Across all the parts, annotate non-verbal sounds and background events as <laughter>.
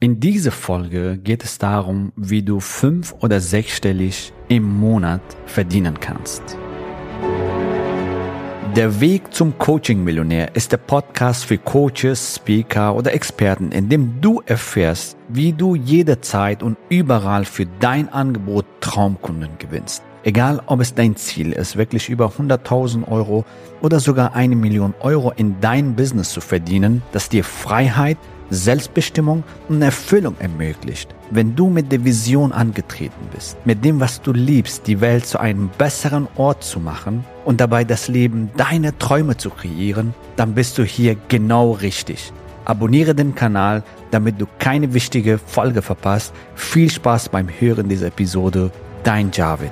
In dieser Folge geht es darum, wie du fünf- oder sechsstellig im Monat verdienen kannst. Der Weg zum Coaching-Millionär ist der Podcast für Coaches, Speaker oder Experten, in dem du erfährst, wie du jederzeit und überall für dein Angebot Traumkunden gewinnst. Egal, ob es dein Ziel ist, wirklich über 100.000 Euro oder sogar eine Million Euro in dein Business zu verdienen, das dir Freiheit, Selbstbestimmung und Erfüllung ermöglicht. Wenn du mit der Vision angetreten bist, mit dem, was du liebst, die Welt zu einem besseren Ort zu machen und dabei das Leben deiner Träume zu kreieren, dann bist du hier genau richtig. Abonniere den Kanal, damit du keine wichtige Folge verpasst. Viel Spaß beim Hören dieser Episode. Dein Javid.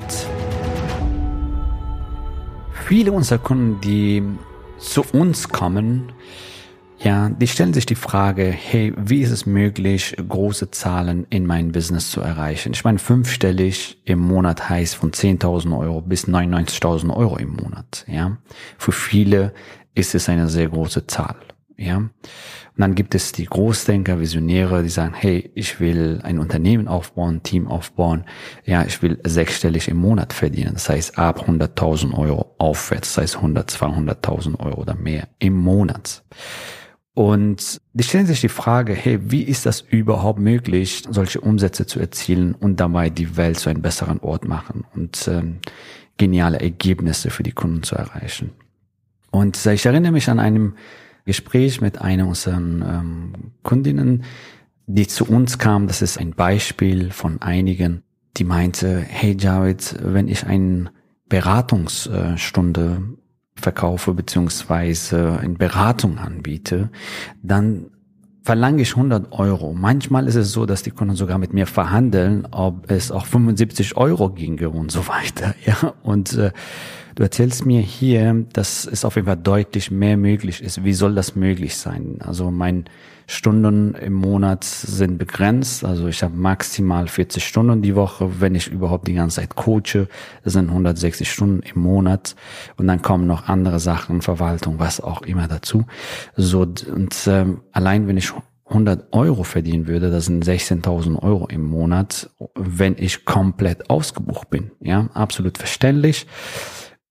Viele unserer Kunden, die zu uns kommen, ja, die stellen sich die Frage, hey, wie ist es möglich, große Zahlen in mein Business zu erreichen? Ich meine, fünfstellig im Monat heißt von 10.000 Euro bis 99.000 Euro im Monat, ja. Für viele ist es eine sehr große Zahl, ja. Und dann gibt es die Großdenker, Visionäre, die sagen, hey, ich will ein Unternehmen aufbauen, Team aufbauen, ja, ich will sechsstellig im Monat verdienen. Das heißt, ab 100.000 Euro aufwärts, das heißt 100, 200.000 Euro oder mehr im Monat. Und die stellen sich die Frage, hey, wie ist das überhaupt möglich, solche Umsätze zu erzielen und dabei die Welt zu einem besseren Ort machen und ähm, geniale Ergebnisse für die Kunden zu erreichen. Und äh, ich erinnere mich an einem Gespräch mit einer unserer ähm, Kundinnen, die zu uns kam. Das ist ein Beispiel von einigen, die meinte, hey Javid, wenn ich eine Beratungsstunde verkaufe beziehungsweise eine Beratung anbiete, dann verlange ich 100 Euro. Manchmal ist es so, dass die Kunden sogar mit mir verhandeln, ob es auch 75 Euro ginge und so weiter. <laughs> Ja, und äh, du erzählst mir hier, dass es auf jeden Fall deutlich mehr möglich ist. Wie soll das möglich sein? Also mein Stunden im Monat sind begrenzt. Also ich habe maximal 40 Stunden die Woche, wenn ich überhaupt die ganze Zeit coache. Sind 160 Stunden im Monat. Und dann kommen noch andere Sachen, Verwaltung, was auch immer dazu. So, und ähm, allein wenn ich 100 Euro verdienen würde, das sind 16.000 Euro im Monat, wenn ich komplett ausgebucht bin. Ja, absolut verständlich.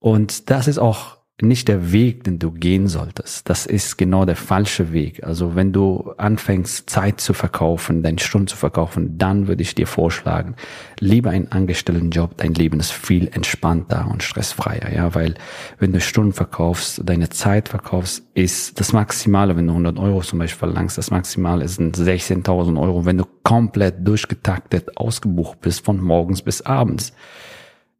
Und das ist auch nicht der Weg, den du gehen solltest. Das ist genau der falsche Weg. Also wenn du anfängst, Zeit zu verkaufen, deine Stunden zu verkaufen, dann würde ich dir vorschlagen, lieber einen angestellten Job. Dein Leben ist viel entspannter und stressfreier, ja, weil wenn du Stunden verkaufst, deine Zeit verkaufst, ist das Maximale, wenn du 100 Euro zum Beispiel verlangst, das Maximale sind 16.000 Euro, wenn du komplett durchgetaktet ausgebucht bist von morgens bis abends.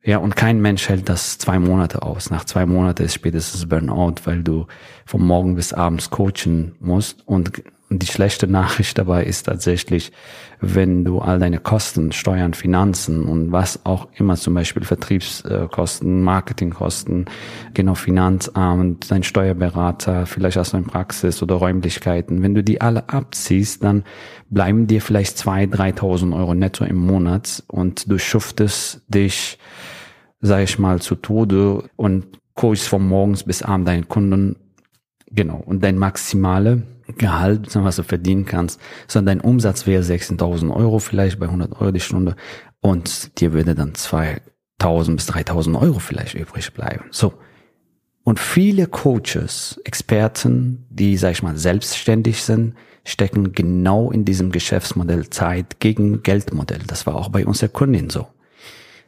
Ja, und kein Mensch hält das zwei Monate aus. Nach zwei Monaten ist spätestens Burnout, weil du vom Morgen bis abends coachen musst. Und die schlechte Nachricht dabei ist tatsächlich, wenn du all deine Kosten, Steuern, Finanzen und was auch immer, zum Beispiel Vertriebskosten, Marketingkosten, genau Finanzamt, dein Steuerberater, vielleicht hast du eine Praxis oder Räumlichkeiten, wenn du die alle abziehst, dann bleiben dir vielleicht zwei, dreitausend Euro netto im Monat und du schuftest dich sage ich mal, zu Tode und coachst von morgens bis abends deinen Kunden. Genau. Und dein maximale Gehalt, was du verdienen kannst, sondern dein Umsatz wäre 16.000 Euro vielleicht bei 100 Euro die Stunde und dir würde dann 2.000 bis 3.000 Euro vielleicht übrig bleiben. So. Und viele Coaches, Experten, die, sag ich mal, selbstständig sind, stecken genau in diesem Geschäftsmodell Zeit gegen Geldmodell. Das war auch bei uns der Kundin so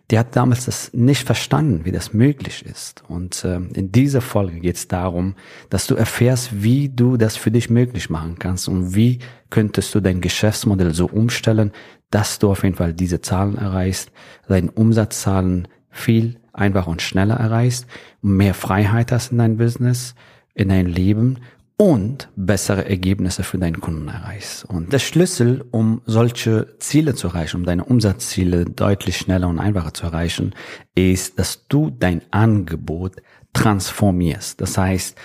die hat damals das nicht verstanden, wie das möglich ist. Und äh, in dieser Folge geht es darum, dass du erfährst, wie du das für dich möglich machen kannst und wie könntest du dein Geschäftsmodell so umstellen, dass du auf jeden Fall diese Zahlen erreichst, deine Umsatzzahlen viel einfacher und schneller erreichst, mehr Freiheit hast in dein Business, in dein Leben und bessere Ergebnisse für deinen Kunden erreichst. Und der Schlüssel, um solche Ziele zu erreichen, um deine Umsatzziele deutlich schneller und einfacher zu erreichen, ist, dass du dein Angebot transformierst. Das heißt,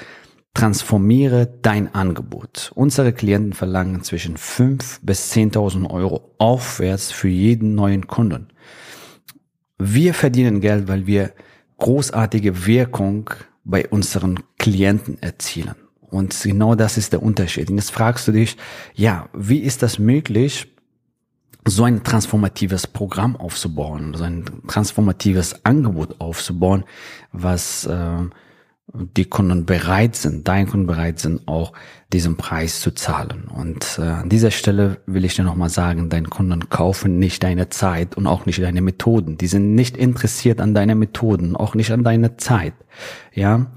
transformiere dein Angebot. Unsere Klienten verlangen zwischen 5 bis 10.000 Euro aufwärts für jeden neuen Kunden. Wir verdienen Geld, weil wir großartige Wirkung bei unseren Klienten erzielen. Und genau das ist der Unterschied. Und jetzt fragst du dich, ja, wie ist das möglich, so ein transformatives Programm aufzubauen, so ein transformatives Angebot aufzubauen, was äh, die Kunden bereit sind, deine Kunden bereit sind, auch diesen Preis zu zahlen. Und äh, an dieser Stelle will ich dir nochmal sagen, deine Kunden kaufen nicht deine Zeit und auch nicht deine Methoden. Die sind nicht interessiert an deine Methoden, auch nicht an deiner Zeit. Ja.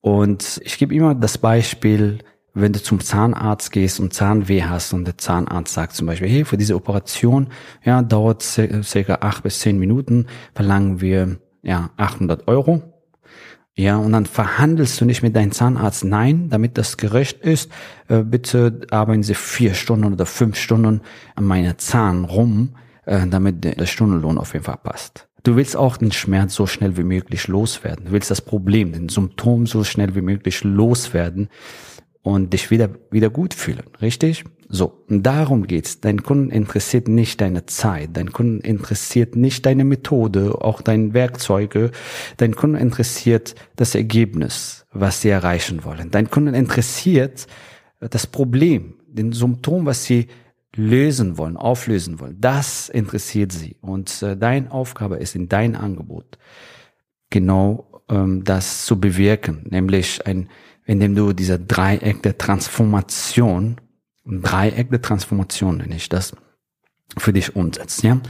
Und ich gebe immer das Beispiel, wenn du zum Zahnarzt gehst und Zahnweh hast und der Zahnarzt sagt zum Beispiel, hey, für diese Operation, ja, dauert circa acht bis zehn Minuten, verlangen wir, ja, 800 Euro. Ja, und dann verhandelst du nicht mit deinem Zahnarzt, nein, damit das gerecht ist, äh, bitte arbeiten Sie vier Stunden oder fünf Stunden an meiner Zahn rum, äh, damit der Stundenlohn auf jeden Fall passt. Du willst auch den Schmerz so schnell wie möglich loswerden. Du willst das Problem, den Symptom so schnell wie möglich loswerden und dich wieder, wieder gut fühlen, richtig? So, und darum geht's. Dein Kunden interessiert nicht deine Zeit, dein Kunden interessiert nicht deine Methode, auch deine Werkzeuge. Dein Kunden interessiert das Ergebnis, was sie erreichen wollen. Dein Kunden interessiert das Problem, den Symptom, was sie lösen wollen, auflösen wollen. Das interessiert sie. Und äh, deine Aufgabe ist in dein Angebot genau ähm, das zu bewirken, nämlich ein indem du dieser Dreieck der Transformation, Dreieck der Transformation nenne ich das, für dich umsetzt, ja.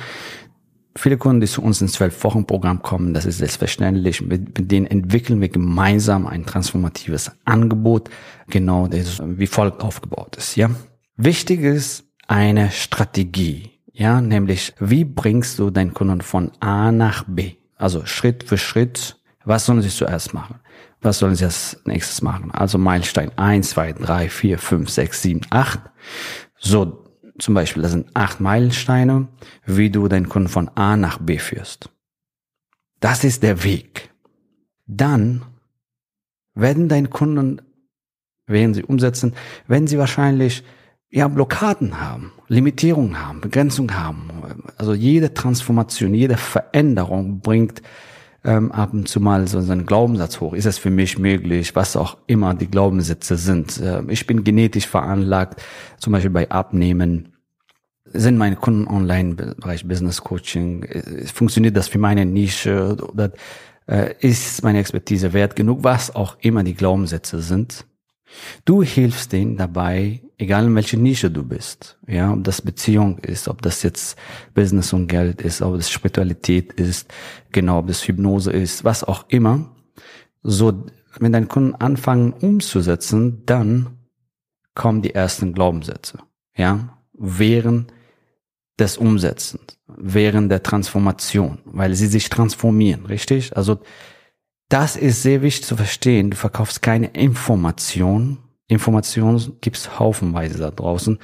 Viele Kunden, die zu uns ins Zwölf-Wochen-Programm kommen, das ist selbstverständlich. Mit, mit, denen entwickeln wir gemeinsam ein transformatives Angebot, genau, das wie folgt aufgebaut ist, ja. Wichtig ist eine Strategie, ja, nämlich, wie bringst du deinen Kunden von A nach B? Also Schritt für Schritt, was sollen sie zuerst machen? was sollen sie als nächstes machen? Also Meilenstein 1, 2, 3, 4, 5, 6, 7, 8. So, zum Beispiel, das sind acht Meilensteine, wie du deinen Kunden von A nach B führst. Das ist der Weg. Dann werden deine Kunden, während sie umsetzen, werden sie wahrscheinlich ja Blockaden haben, Limitierungen haben, Begrenzungen haben. Also jede Transformation, jede Veränderung bringt ähm, ab und zu mal so, so einen Glaubenssatz hoch. Ist es für mich möglich? Was auch immer die Glaubenssätze sind. Äh, ich bin genetisch veranlagt, zum Beispiel bei Abnehmen. Sind meine Kunden online Bereich Business Coaching? Äh, funktioniert das für meine Nische? Oder äh, ist meine Expertise wert genug? Was auch immer die Glaubenssätze sind. Du hilfst denen dabei, egal in welche Nische du bist. Ja, ob das Beziehung ist, ob das jetzt Business und Geld ist, ob das Spiritualität ist, genau, ob das Hypnose ist, was auch immer. So, wenn deine Kunden anfangen umzusetzen, dann kommen die ersten Glaubenssätze. Ja, während des Umsetzens, während der Transformation, weil sie sich transformieren, richtig? Also, das ist sehr wichtig zu verstehen. Du verkaufst keine Information. Informationen gibt's haufenweise da draußen.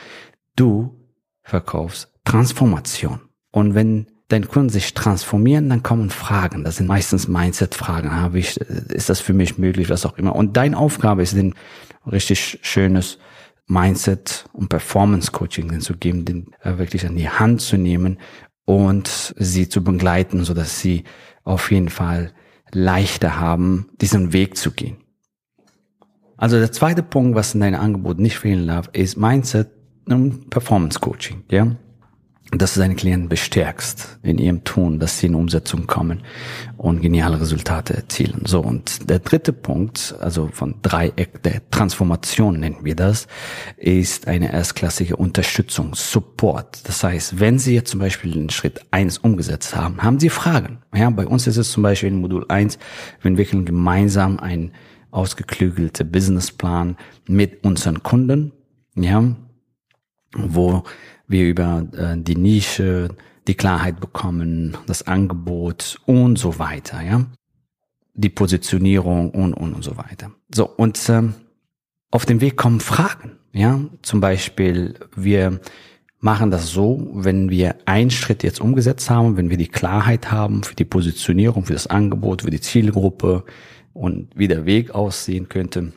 Du verkaufst Transformation. Und wenn deine Kunden sich transformieren, dann kommen Fragen. Das sind meistens Mindset-Fragen. Habe ich, ist das für mich möglich, was auch immer. Und deine Aufgabe ist, den richtig schönes Mindset und Performance Coaching zu geben, den äh, wirklich an die Hand zu nehmen und sie zu begleiten, so dass sie auf jeden Fall leichter haben, diesen Weg zu gehen. Also der zweite Punkt, was in deinem Angebot nicht fehlen darf, ist Mindset und Performance Coaching, ja. Dass du deine Klienten bestärkst in ihrem Tun, dass sie in Umsetzung kommen und geniale Resultate erzielen. So. Und der dritte Punkt, also von Dreieck der Transformation nennen wir das, ist eine erstklassige Unterstützung, Support. Das heißt, wenn Sie jetzt zum Beispiel den Schritt eins umgesetzt haben, haben Sie Fragen. Ja, bei uns ist es zum Beispiel in Modul eins, wir entwickeln gemeinsam einen ausgeklügelte Businessplan mit unseren Kunden, ja, wo wir über äh, die Nische, die Klarheit bekommen, das Angebot und so weiter, ja, die Positionierung und und und so weiter. So und ähm, auf dem Weg kommen Fragen, ja, zum Beispiel wir machen das so, wenn wir einen Schritt jetzt umgesetzt haben, wenn wir die Klarheit haben für die Positionierung, für das Angebot, für die Zielgruppe, und wie der Weg aussehen könnte,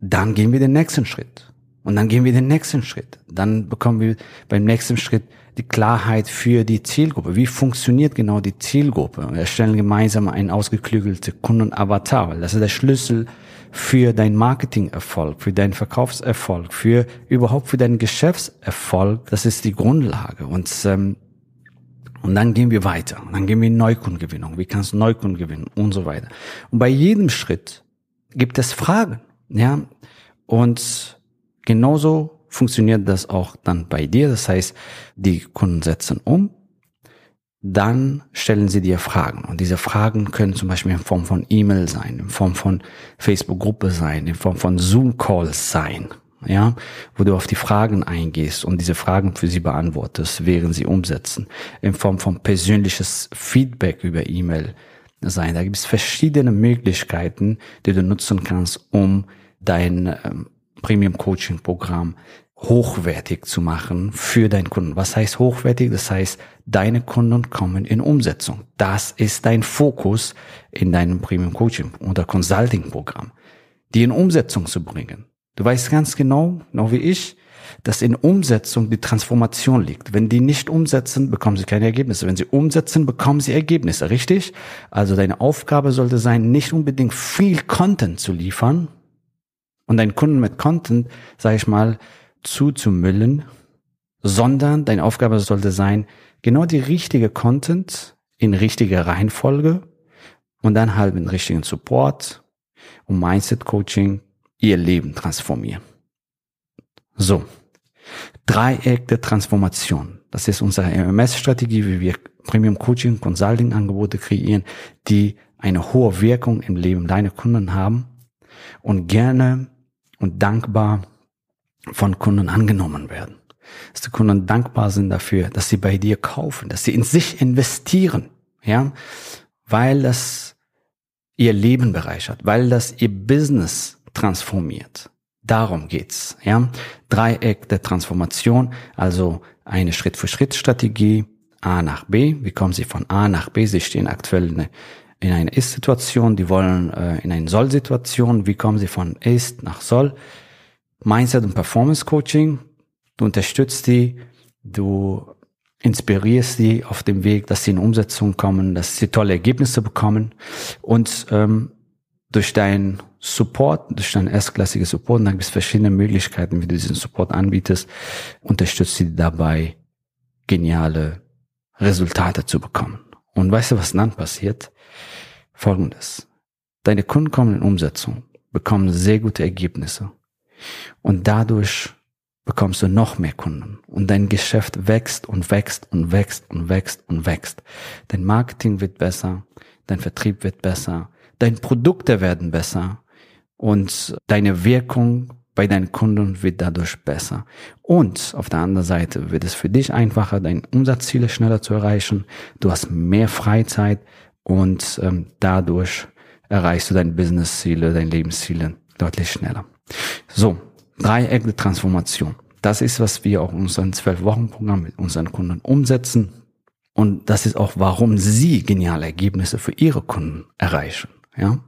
dann gehen wir den nächsten Schritt. Und dann gehen wir den nächsten Schritt. Dann bekommen wir beim nächsten Schritt die Klarheit für die Zielgruppe. Wie funktioniert genau die Zielgruppe? Wir erstellen gemeinsam einen ausgeklügelten Kundenavatar, weil das ist der Schlüssel für dein Marketingerfolg, für deinen Verkaufserfolg, für überhaupt für deinen Geschäftserfolg. Das ist die Grundlage. Und ähm, und dann gehen wir weiter. Und dann gehen wir in Neukundengewinnung. Wie kannst du Neukunden gewinnen? Und so weiter. Und bei jedem Schritt gibt es Fragen. Ja. Und genauso funktioniert das auch dann bei dir. Das heißt, die Kunden setzen um dann stellen sie dir Fragen. Und diese Fragen können zum Beispiel in Form von E-Mail sein, in Form von Facebook-Gruppe sein, in Form von Zoom-Calls sein, ja, wo du auf die Fragen eingehst und diese Fragen für sie beantwortest, während sie umsetzen, in Form von persönliches Feedback über E-Mail sein. Da gibt es verschiedene Möglichkeiten, die du nutzen kannst, um dein ähm, Premium Coaching Programm hochwertig zu machen für deinen Kunden. Was heißt hochwertig? Das heißt, deine Kunden kommen in Umsetzung. Das ist dein Fokus in deinem Premium Coaching oder Consulting Programm, die in Umsetzung zu bringen. Du weißt ganz genau, noch wie ich, dass in Umsetzung die Transformation liegt. Wenn die nicht umsetzen, bekommen sie keine Ergebnisse. Wenn sie umsetzen, bekommen sie Ergebnisse, richtig? Also deine Aufgabe sollte sein, nicht unbedingt viel Content zu liefern und deinen Kunden mit Content, sage ich mal, zuzumüllen, sondern deine Aufgabe sollte sein, genau die richtige Content in richtiger Reihenfolge und dann halt mit richtigen Support und Mindset Coaching ihr Leben transformieren. So. Dreieck der Transformation. Das ist unsere MMS-Strategie, wie wir Premium Coaching, Consulting Angebote kreieren, die eine hohe Wirkung im Leben deiner Kunden haben und gerne und dankbar von Kunden angenommen werden. Dass die Kunden dankbar sind dafür, dass sie bei dir kaufen, dass sie in sich investieren, ja, weil das ihr Leben bereichert, weil das ihr Business transformiert. Darum geht's, ja. Dreieck der Transformation, also eine Schritt-für-Schritt-Strategie, A nach B. Wie kommen Sie von A nach B? Sie stehen aktuell in, in einer Ist-Situation, die wollen äh, in eine Soll-Situation. Wie kommen Sie von Ist nach Soll? Mindset und Performance Coaching. Du unterstützt die, du inspirierst sie auf dem Weg, dass sie in Umsetzung kommen, dass sie tolle Ergebnisse bekommen und ähm, durch deinen Support, durch deinen erstklassigen Support, dann gibt es verschiedene Möglichkeiten, wie du diesen Support anbietest, unterstützt sie dabei, geniale Resultate zu bekommen. Und weißt du, was dann passiert? Folgendes. Deine Kunden kommen in Umsetzung, bekommen sehr gute Ergebnisse. Und dadurch bekommst du noch mehr Kunden und dein Geschäft wächst und wächst und wächst und wächst und wächst. Dein Marketing wird besser, dein Vertrieb wird besser, deine Produkte werden besser und deine Wirkung bei deinen Kunden wird dadurch besser. Und auf der anderen Seite wird es für dich einfacher, deine Umsatzziele schneller zu erreichen. Du hast mehr Freizeit und ähm, dadurch erreichst du deine Businessziele, deine Lebensziele deutlich schneller. So, Dreieck der Transformation. Das ist, was wir auch in unserem Zwölf-Wochen-Programm mit unseren Kunden umsetzen. Und das ist auch, warum sie geniale Ergebnisse für ihre Kunden erreichen. Ja?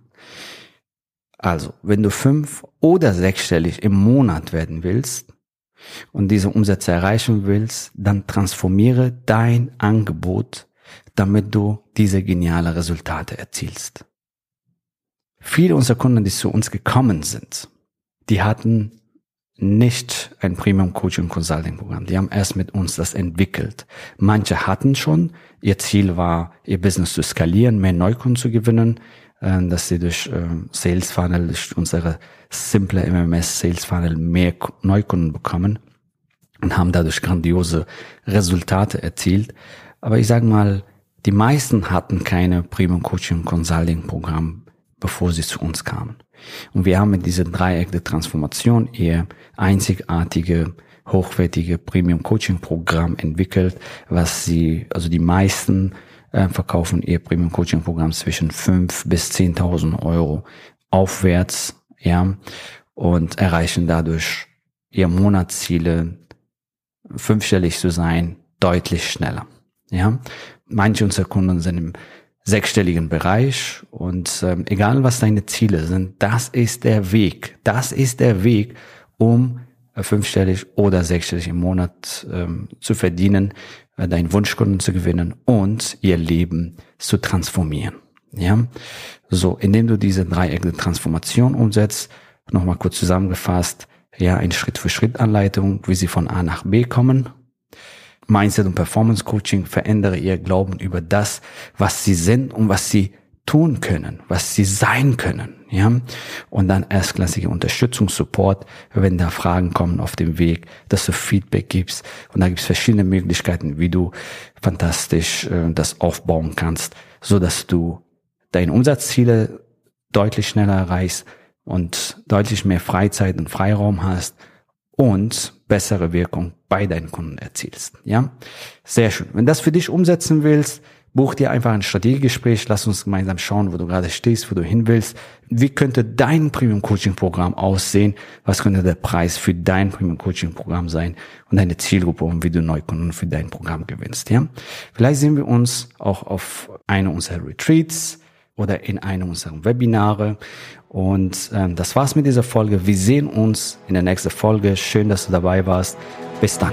Also, wenn du fünf oder sechsstellig im Monat werden willst und diese Umsätze erreichen willst, dann transformiere dein Angebot, damit du diese geniale Resultate erzielst. Viele unserer Kunden, die zu uns gekommen sind, die hatten nicht ein Premium Coaching Consulting Programm. Die haben erst mit uns das entwickelt. Manche hatten schon. Ihr Ziel war, ihr Business zu skalieren, mehr Neukunden zu gewinnen, dass sie durch äh, Sales Funnel, durch unsere simple MMS Sales Funnel mehr Neukunden bekommen und haben dadurch grandiose Resultate erzielt. Aber ich sage mal, die meisten hatten keine Premium Coaching Consulting Programm, bevor sie zu uns kamen. Und wir haben mit diesem Dreieck der Transformation ihr einzigartige, hochwertige Premium Coaching Programm entwickelt, was sie, also die meisten äh, verkaufen ihr Premium Coaching Programm zwischen fünf bis zehntausend Euro aufwärts, ja, und erreichen dadurch ihr Monatsziele, fünfstellig zu sein, deutlich schneller, ja. Manche unserer Kunden sind im sechsstelligen Bereich und ähm, egal was deine Ziele sind, das ist der Weg. Das ist der Weg, um fünfstellig oder sechsstellig im Monat ähm, zu verdienen, äh, deinen Wunschkunden zu gewinnen und ihr Leben zu transformieren. Ja, so, indem du diese Dreieck der Transformation umsetzt, nochmal kurz zusammengefasst, ja, eine Schritt-für-Schritt-Anleitung, wie sie von A nach B kommen. Mindset und Performance Coaching verändere ihr Glauben über das, was sie sind und was sie tun können, was sie sein können, ja. Und dann erstklassige Unterstützung, Support, wenn da Fragen kommen auf dem Weg, dass du Feedback gibst. Und da gibt es verschiedene Möglichkeiten, wie du fantastisch äh, das aufbauen kannst, so dass du deine Umsatzziele deutlich schneller erreichst und deutlich mehr Freizeit und Freiraum hast und bessere Wirkung bei deinen Kunden erzielst. Ja, sehr schön. Wenn das für dich umsetzen willst, buch dir einfach ein Strategiegespräch. Lass uns gemeinsam schauen, wo du gerade stehst, wo du hin willst. Wie könnte dein Premium Coaching Programm aussehen? Was könnte der Preis für dein Premium Coaching Programm sein und deine Zielgruppe und wie du Neukunden für dein Programm gewinnst? Ja, vielleicht sehen wir uns auch auf einer unserer Retreats oder in einem unserer Webinare. Und ähm, das war's mit dieser Folge. Wir sehen uns in der nächsten Folge. Schön, dass du dabei warst. Bis dann.